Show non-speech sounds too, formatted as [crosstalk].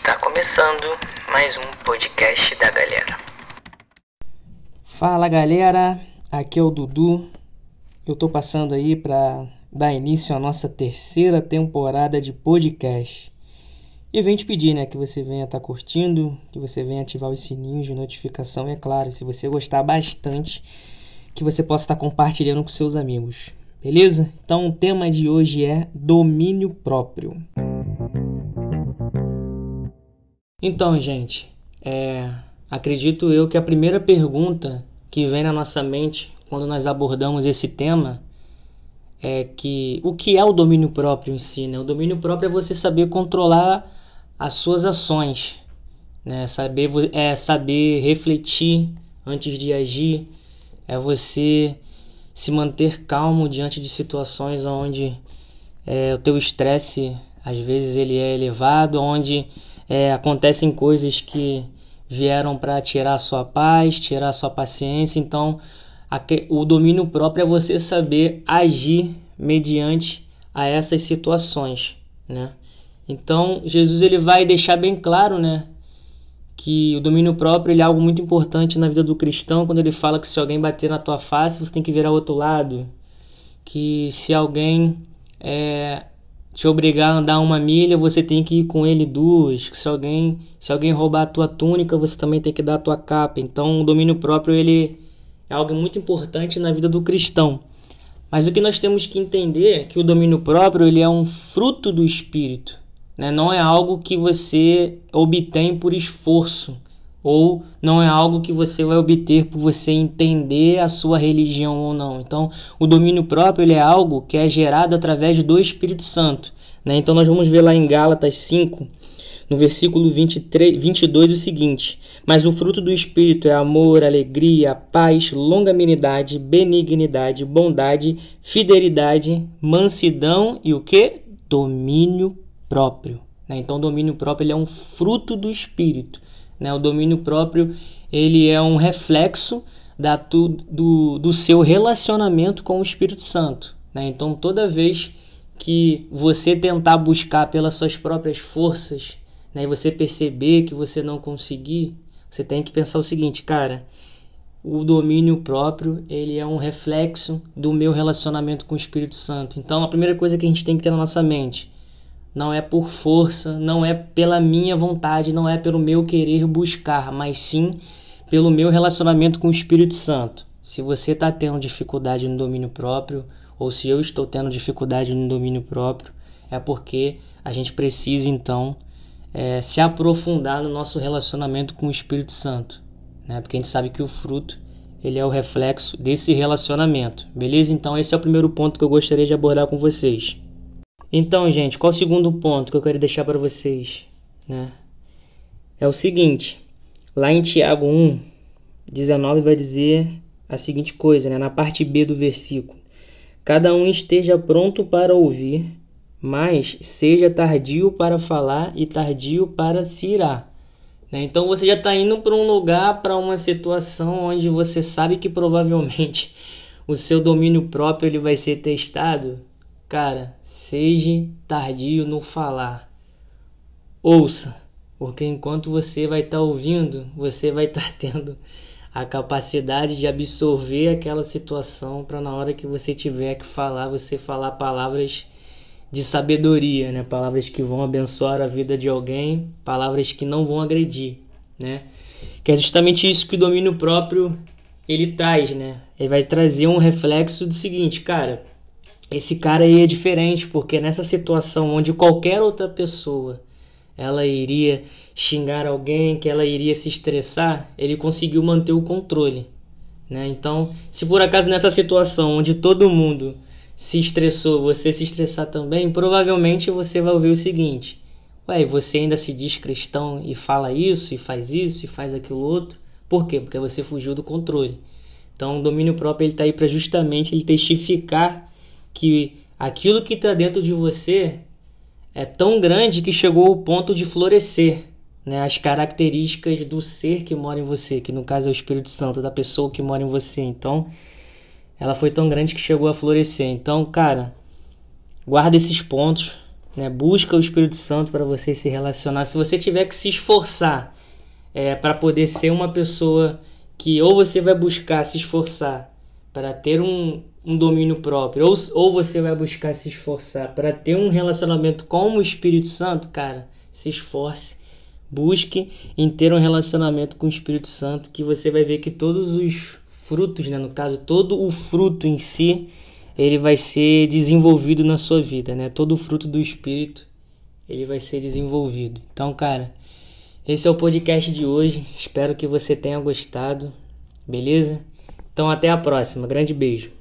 Está começando mais um podcast da galera. Fala galera, aqui é o Dudu. Eu tô passando aí para dar início à nossa terceira temporada de podcast. E vem te pedir, né, que você venha estar tá curtindo, que você venha ativar os sininhos de notificação e é claro, se você gostar bastante, que você possa estar tá compartilhando com seus amigos. Beleza? Então o tema de hoje é domínio próprio. Então, gente, é, acredito eu que a primeira pergunta que vem na nossa mente quando nós abordamos esse tema é que o que é o domínio próprio em si? Né? O domínio próprio é você saber controlar as suas ações, né? saber, é saber refletir antes de agir, é você se manter calmo diante de situações onde é, o teu estresse às vezes ele é elevado, onde é, acontecem coisas que vieram para tirar sua paz, tirar a sua paciência. Então, o domínio próprio é você saber agir mediante a essas situações, né? Então, Jesus ele vai deixar bem claro, né, que o domínio próprio ele é algo muito importante na vida do cristão, quando ele fala que se alguém bater na tua face, você tem que virar ao outro lado, que se alguém é, te obrigar a andar uma milha, você tem que ir com ele duas. Se alguém, se alguém roubar a tua túnica, você também tem que dar a tua capa. Então, o domínio próprio ele é algo muito importante na vida do cristão. Mas o que nós temos que entender é que o domínio próprio ele é um fruto do espírito, né? Não é algo que você obtém por esforço ou não é algo que você vai obter por você entender a sua religião ou não. Então, o domínio próprio ele é algo que é gerado através do Espírito Santo. Né? Então, nós vamos ver lá em Gálatas 5, no versículo 23, 22, o seguinte: Mas o fruto do Espírito é amor, alegria, paz, longanimidade, benignidade, bondade, fidelidade, mansidão e o que? Domínio próprio. Né? Então, o domínio próprio ele é um fruto do Espírito. Né? O domínio próprio ele é um reflexo da, do, do seu relacionamento com o Espírito Santo. Né? Então, toda vez que você tentar buscar pelas suas próprias forças né, e você perceber que você não conseguir, você tem que pensar o seguinte, cara, o domínio próprio ele é um reflexo do meu relacionamento com o Espírito Santo. Então, a primeira coisa que a gente tem que ter na nossa mente não é por força, não é pela minha vontade, não é pelo meu querer buscar, mas sim pelo meu relacionamento com o Espírito Santo. Se você está tendo dificuldade no domínio próprio, ou se eu estou tendo dificuldade no domínio próprio, é porque a gente precisa então é, se aprofundar no nosso relacionamento com o Espírito Santo, né? Porque a gente sabe que o fruto ele é o reflexo desse relacionamento, beleza? Então esse é o primeiro ponto que eu gostaria de abordar com vocês. Então, gente, qual o segundo ponto que eu quero deixar para vocês? Né? É o seguinte, lá em Tiago 1, 19 vai dizer a seguinte coisa, né? na parte B do versículo. Cada um esteja pronto para ouvir, mas seja tardio para falar e tardio para se irar. Né? Então você já está indo para um lugar, para uma situação onde você sabe que provavelmente [laughs] o seu domínio próprio ele vai ser testado Cara, seja tardio no falar. Ouça, porque enquanto você vai estar tá ouvindo, você vai estar tá [laughs] tendo a capacidade de absorver aquela situação para na hora que você tiver que falar, você falar palavras de sabedoria, né? Palavras que vão abençoar a vida de alguém, palavras que não vão agredir, né? Que é justamente isso que o domínio próprio ele traz, né? Ele vai trazer um reflexo do seguinte, cara, esse cara aí é diferente, porque nessa situação onde qualquer outra pessoa ela iria xingar alguém, que ela iria se estressar, ele conseguiu manter o controle. Né? Então, se por acaso nessa situação onde todo mundo se estressou, você se estressar também, provavelmente você vai ouvir o seguinte: Ué, você ainda se diz cristão e fala isso, e faz isso, e faz aquilo outro? Por quê? Porque você fugiu do controle. Então, o domínio próprio está aí para justamente ele testificar que aquilo que está dentro de você é tão grande que chegou ao ponto de florescer. Né, as características do ser que mora em você, que no caso é o Espírito Santo, da pessoa que mora em você. Então, ela foi tão grande que chegou a florescer. Então, cara, guarda esses pontos, né? Busca o Espírito Santo para você se relacionar. Se você tiver que se esforçar é, para poder ser uma pessoa que ou você vai buscar se esforçar para ter um, um domínio próprio, ou, ou você vai buscar se esforçar para ter um relacionamento com o Espírito Santo, cara, se esforce. Busque em ter um relacionamento com o Espírito Santo, que você vai ver que todos os frutos, né, no caso, todo o fruto em si, ele vai ser desenvolvido na sua vida, né? Todo o fruto do Espírito, ele vai ser desenvolvido. Então, cara, esse é o podcast de hoje. Espero que você tenha gostado. Beleza? Então até a próxima. Grande beijo.